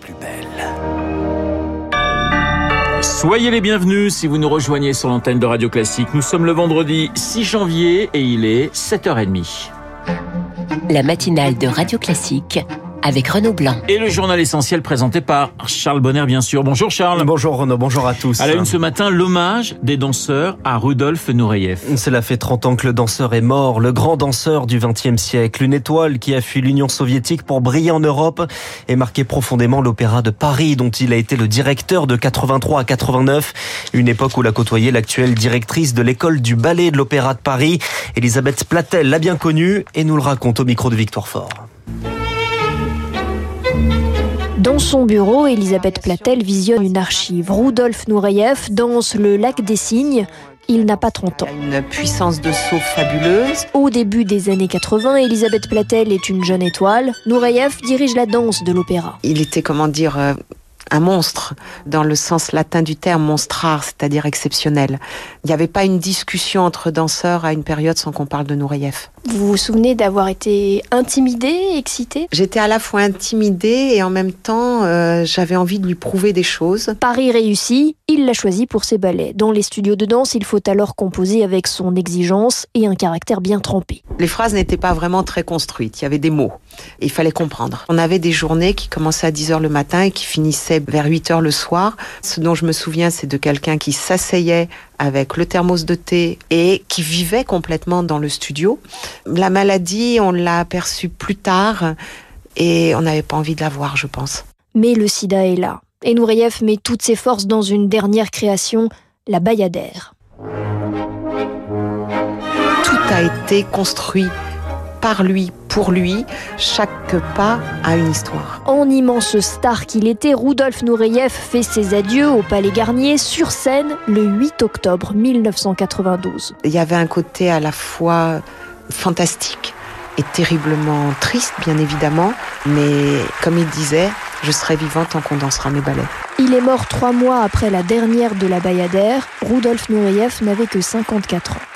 plus belle. Soyez les bienvenus si vous nous rejoignez sur l'antenne de Radio Classique. Nous sommes le vendredi 6 janvier et il est 7h30. La matinale de Radio Classique avec Renaud Blanc. Et le journal essentiel présenté par Charles Bonner, bien sûr. Bonjour Charles. Bonjour Renaud, bonjour à tous. À la une ce matin, l'hommage des danseurs à Rudolf Nureyev. Cela fait 30 ans que le danseur est mort, le grand danseur du XXe siècle, une étoile qui a fui l'Union soviétique pour briller en Europe et marqué profondément l'opéra de Paris dont il a été le directeur de 83 à 89, une époque où l'a côtoyé l'actuelle directrice de l'école du ballet de l'opéra de Paris, Elisabeth Platel, l'a bien connue et nous le raconte au micro de Victoire Fort. Dans son bureau, Elisabeth Platel visionne une archive. Rudolf Nureyev danse le lac des cygnes. Il n'a pas 30 ans. Une puissance de saut fabuleuse. Au début des années 80, Elisabeth Platel est une jeune étoile. Nureyev dirige la danse de l'opéra. Il était, comment dire, euh, un monstre, dans le sens latin du terme, monstrar, c'est-à-dire exceptionnel. Il n'y avait pas une discussion entre danseurs à une période sans qu'on parle de Nureyev. Vous vous souvenez d'avoir été intimidée, excitée J'étais à la fois intimidée et en même temps, euh, j'avais envie de lui prouver des choses. Paris réussi, il l'a choisi pour ses ballets. Dans les studios de danse, il faut alors composer avec son exigence et un caractère bien trempé. Les phrases n'étaient pas vraiment très construites, il y avait des mots. Il fallait comprendre. On avait des journées qui commençaient à 10h le matin et qui finissaient vers 8h le soir. Ce dont je me souviens, c'est de quelqu'un qui s'asseyait avec le thermos de thé et qui vivait complètement dans le studio. La maladie, on l'a aperçue plus tard et on n'avait pas envie de la voir, je pense. Mais le sida est là. Et Nureyev met toutes ses forces dans une dernière création, la Bayadère. Tout a été construit par lui, pour lui, chaque pas a une histoire. En immense star qu'il était, Rudolf Nureyev fait ses adieux au Palais Garnier sur scène le 8 octobre 1992. Il y avait un côté à la fois fantastique et terriblement triste, bien évidemment, mais comme il disait, je serai vivant tant qu'on dansera mes ballets. Il est mort trois mois après la dernière de la Bayadère. Rudolf Nureyev n'avait que 54 ans.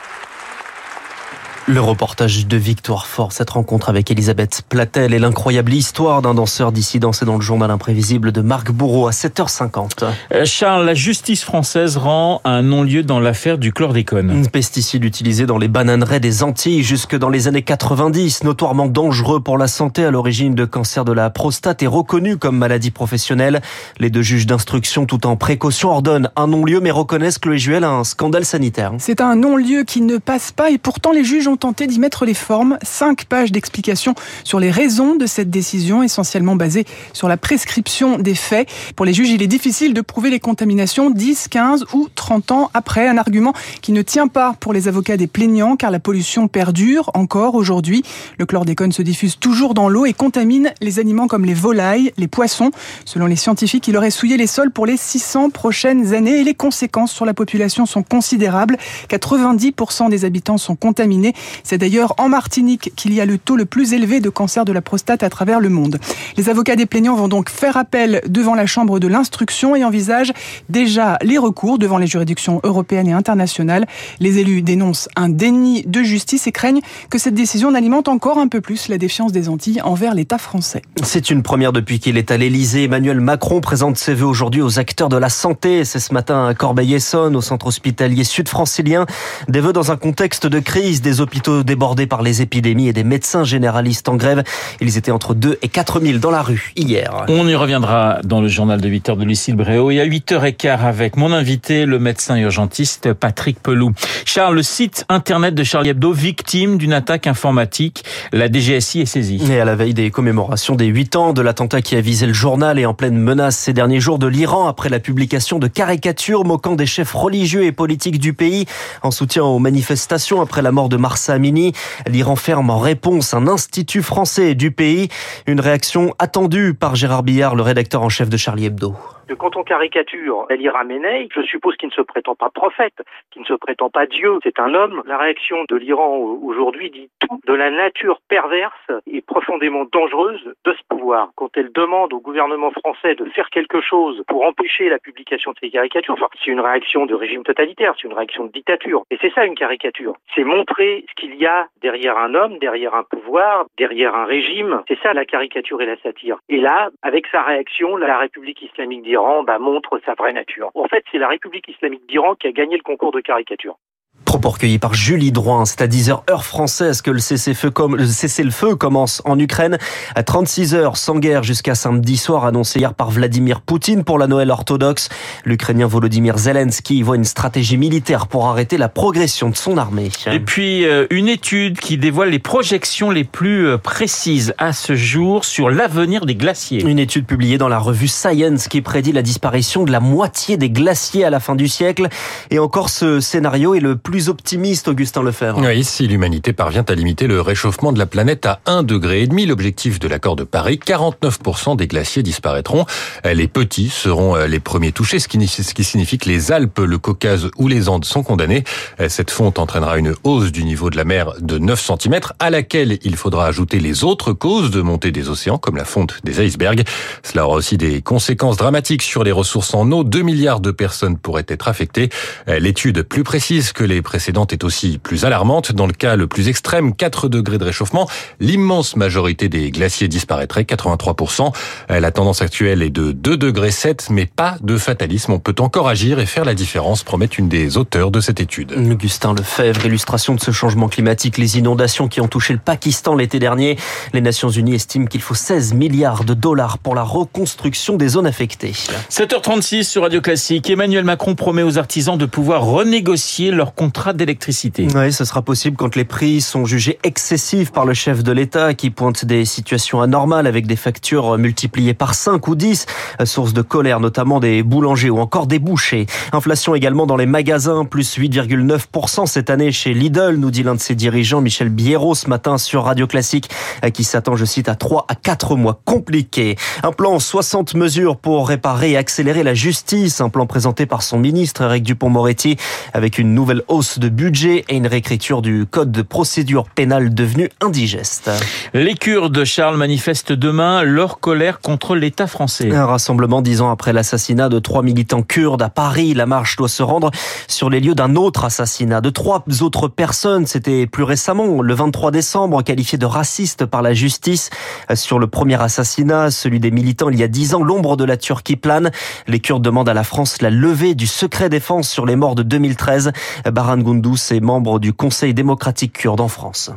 Le reportage de Victoire Fort, cette rencontre avec Elisabeth Platel et l'incroyable histoire d'un danseur dissident, c'est dans le journal imprévisible de Marc Bourreau à 7h50. Euh, Charles, la justice française rend un non-lieu dans l'affaire du chlordécone. Un pesticide utilisé dans les bananeraies des Antilles jusque dans les années 90, notoirement dangereux pour la santé à l'origine de cancer de la prostate et reconnu comme maladie professionnelle. Les deux juges d'instruction, tout en précaution, ordonnent un non-lieu mais reconnaissent que le Juel a un scandale sanitaire. C'est un non-lieu qui ne passe pas et pourtant les juges ont tenté d'y mettre les formes. Cinq pages d'explications sur les raisons de cette décision, essentiellement basée sur la prescription des faits. Pour les juges, il est difficile de prouver les contaminations 10, 15 ou 30 ans après. Un argument qui ne tient pas pour les avocats des plaignants car la pollution perdure encore aujourd'hui. Le chlordécone se diffuse toujours dans l'eau et contamine les aliments comme les volailles, les poissons. Selon les scientifiques, il aurait souillé les sols pour les 600 prochaines années et les conséquences sur la population sont considérables. 90% des habitants sont contaminés. C'est d'ailleurs en Martinique qu'il y a le taux le plus élevé de cancer de la prostate à travers le monde. Les avocats des plaignants vont donc faire appel devant la Chambre de l'instruction et envisagent déjà les recours devant les juridictions européennes et internationales. Les élus dénoncent un déni de justice et craignent que cette décision n'alimente encore un peu plus la défiance des Antilles envers l'État français. C'est une première depuis qu'il est à l'Élysée. Emmanuel Macron présente ses vœux aujourd'hui aux acteurs de la santé. C'est ce matin à Corbeil-Essonne, au centre hospitalier sud-francilien. Des vœux dans un contexte de crise des hôpitaux débordés par les épidémies et des médecins généralistes en grève. Ils étaient entre 2 et 4 000 dans la rue hier. On y reviendra dans le journal de 8h de Lucille Bréau et à 8h15 avec mon invité, le médecin urgentiste Patrick Pelou. Charles, le site internet de Charlie Hebdo, victime d'une attaque informatique. La DGSI est saisie. Et à la veille des commémorations des 8 ans de l'attentat qui a visé le journal et en pleine menace ces derniers jours de l'Iran après la publication de caricatures moquant des chefs religieux et politiques du pays en soutien aux manifestations après la mort de Marsa Amini. L'Iran ferme en réponse un institut français du pays. Une réaction attendue par Gérard Billard, le rédacteur en chef de Charlie Hebdo. Que quand on caricature Ali Ramenei, je suppose qu'il ne se prétend pas prophète, qu'il ne se prétend pas Dieu. C'est un homme. La réaction de l'Iran aujourd'hui dit tout de la nature perverse et profondément dangereuse de ce pouvoir. Quand elle demande au gouvernement français de faire quelque chose pour empêcher la publication de ces caricatures, enfin, c'est une réaction de régime totalitaire, c'est une réaction de dictature. Et c'est ça une caricature. C'est montrer ce qu'il y a derrière un homme, derrière un pouvoir, derrière un régime. C'est ça la caricature et la satire. Et là, avec sa réaction, la République islamique d'Iran bah, montre sa vraie nature. En fait, c'est la République islamique d'Iran qui a gagné le concours de caricature. Propos recueillis par Julie Droin. C'est à 10h heure française que le cessez-le-feu commence en Ukraine. À 36 heures sans guerre jusqu'à samedi soir, annoncé hier par Vladimir Poutine pour la Noël orthodoxe. L'Ukrainien Volodymyr Zelensky voit une stratégie militaire pour arrêter la progression de son armée. Et puis, euh, une étude qui dévoile les projections les plus euh, précises à ce jour sur l'avenir des glaciers. Une étude publiée dans la revue Science qui prédit la disparition de la moitié des glaciers à la fin du siècle. Et encore ce scénario est le plus optimiste, Augustin Lefebvre. Oui, si l'humanité parvient à limiter le réchauffement de la planète à 1,5 degré, l'objectif de l'accord de Paris, 49% des glaciers disparaîtront. Les petits seront les premiers touchés, ce qui signifie que les Alpes, le Caucase ou les Andes sont condamnés. Cette fonte entraînera une hausse du niveau de la mer de 9 cm, à laquelle il faudra ajouter les autres causes de montée des océans, comme la fonte des icebergs. Cela aura aussi des conséquences dramatiques sur les ressources en eau. 2 milliards de personnes pourraient être affectées. L'étude plus précise que les précédente est aussi plus alarmante. Dans le cas le plus extrême, 4 degrés de réchauffement, l'immense majorité des glaciers disparaîtrait, 83%. La tendance actuelle est de 2 degrés 7, mais pas de fatalisme. On peut encore agir et faire la différence, promet une des auteurs de cette étude. Augustin Lefebvre, illustration de ce changement climatique, les inondations qui ont touché le Pakistan l'été dernier. Les Nations Unies estiment qu'il faut 16 milliards de dollars pour la reconstruction des zones affectées. 7h36 sur Radio Classique. Emmanuel Macron promet aux artisans de pouvoir renégocier leur contrat d'électricité. Oui, ce sera possible quand les prix sont jugés excessifs par le chef de l'État qui pointe des situations anormales avec des factures multipliées par 5 ou 10, source de colère notamment des boulangers ou encore des bouchers. Inflation également dans les magasins, plus 8,9% cette année chez Lidl, nous dit l'un de ses dirigeants, Michel Biérot, ce matin sur Radio Classique, qui s'attend, je cite, à 3 à 4 mois compliqués. Un plan 60 mesures pour réparer et accélérer la justice, un plan présenté par son ministre Eric Dupont-Moretti avec une nouvelle hausse de budget et une réécriture du code de procédure pénale devenu indigeste. Les Kurdes, Charles, manifestent demain leur colère contre l'État français. Un rassemblement dix ans après l'assassinat de trois militants kurdes à Paris. La marche doit se rendre sur les lieux d'un autre assassinat de trois autres personnes. C'était plus récemment, le 23 décembre, qualifié de raciste par la justice. Sur le premier assassinat, celui des militants il y a dix ans, l'ombre de la Turquie plane. Les Kurdes demandent à la France la levée du secret défense sur les morts de 2013. Baran Goundous est membre du Conseil démocratique kurde en France.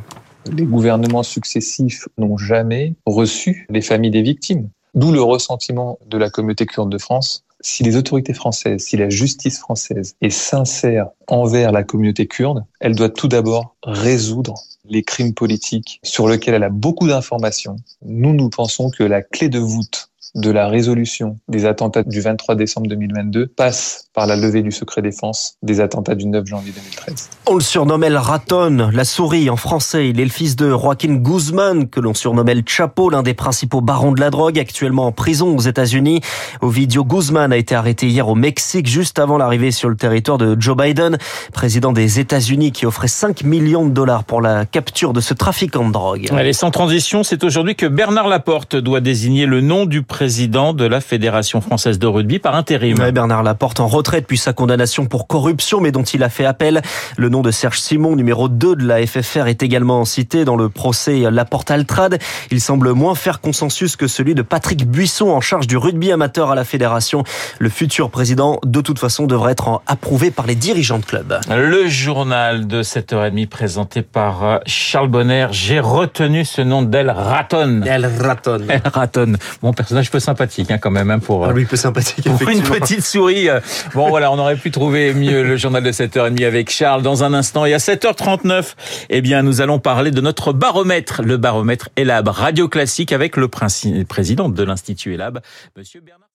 Les gouvernements successifs n'ont jamais reçu les familles des victimes. D'où le ressentiment de la communauté kurde de France. Si les autorités françaises, si la justice française est sincère envers la communauté kurde, elle doit tout d'abord résoudre les crimes politiques sur lesquels elle a beaucoup d'informations. Nous, nous pensons que la clé de voûte de la résolution des attentats du 23 décembre 2022 passe par la levée du secret défense des attentats du 9 janvier 2013. On le surnommait le raton, la souris en français. Il est le fils de Joaquin Guzman, que l'on surnommait le Chapo, l'un des principaux barons de la drogue, actuellement en prison aux États-Unis. Ovidio Guzman a été arrêté hier au Mexique, juste avant l'arrivée sur le territoire de Joe Biden, président des États-Unis, qui offrait 5 millions de dollars pour la capture de ce trafiquant de drogue. Allez, sans transition, c'est aujourd'hui que Bernard Laporte doit désigner le nom du président de la Fédération française de rugby par intérim. Ouais, Bernard Laporte en retrait depuis sa condamnation pour corruption, mais dont il a fait appel. Le nom de Serge Simon, numéro 2 de la FFR, est également cité dans le procès Laporte-Altrad. Il semble moins faire consensus que celui de Patrick Buisson en charge du rugby amateur à la Fédération. Le futur président, de toute façon, devrait être approuvé par les dirigeants de club. Le journal de 7h30 présenté par euh, Charles Bonner. J'ai retenu ce nom d'El Raton. El Raton. El Raton. Bon, personnage peu sympathique hein, quand même hein, pour, ah oui, peu sympathique, pour une petite souris. Bon voilà, on aurait pu trouver mieux le journal de 7h30 avec Charles dans un instant. Et à 7h39, eh bien, nous allons parler de notre baromètre, le baromètre ELAB Radio Classique avec le président de l'Institut ELAB, monsieur Bernard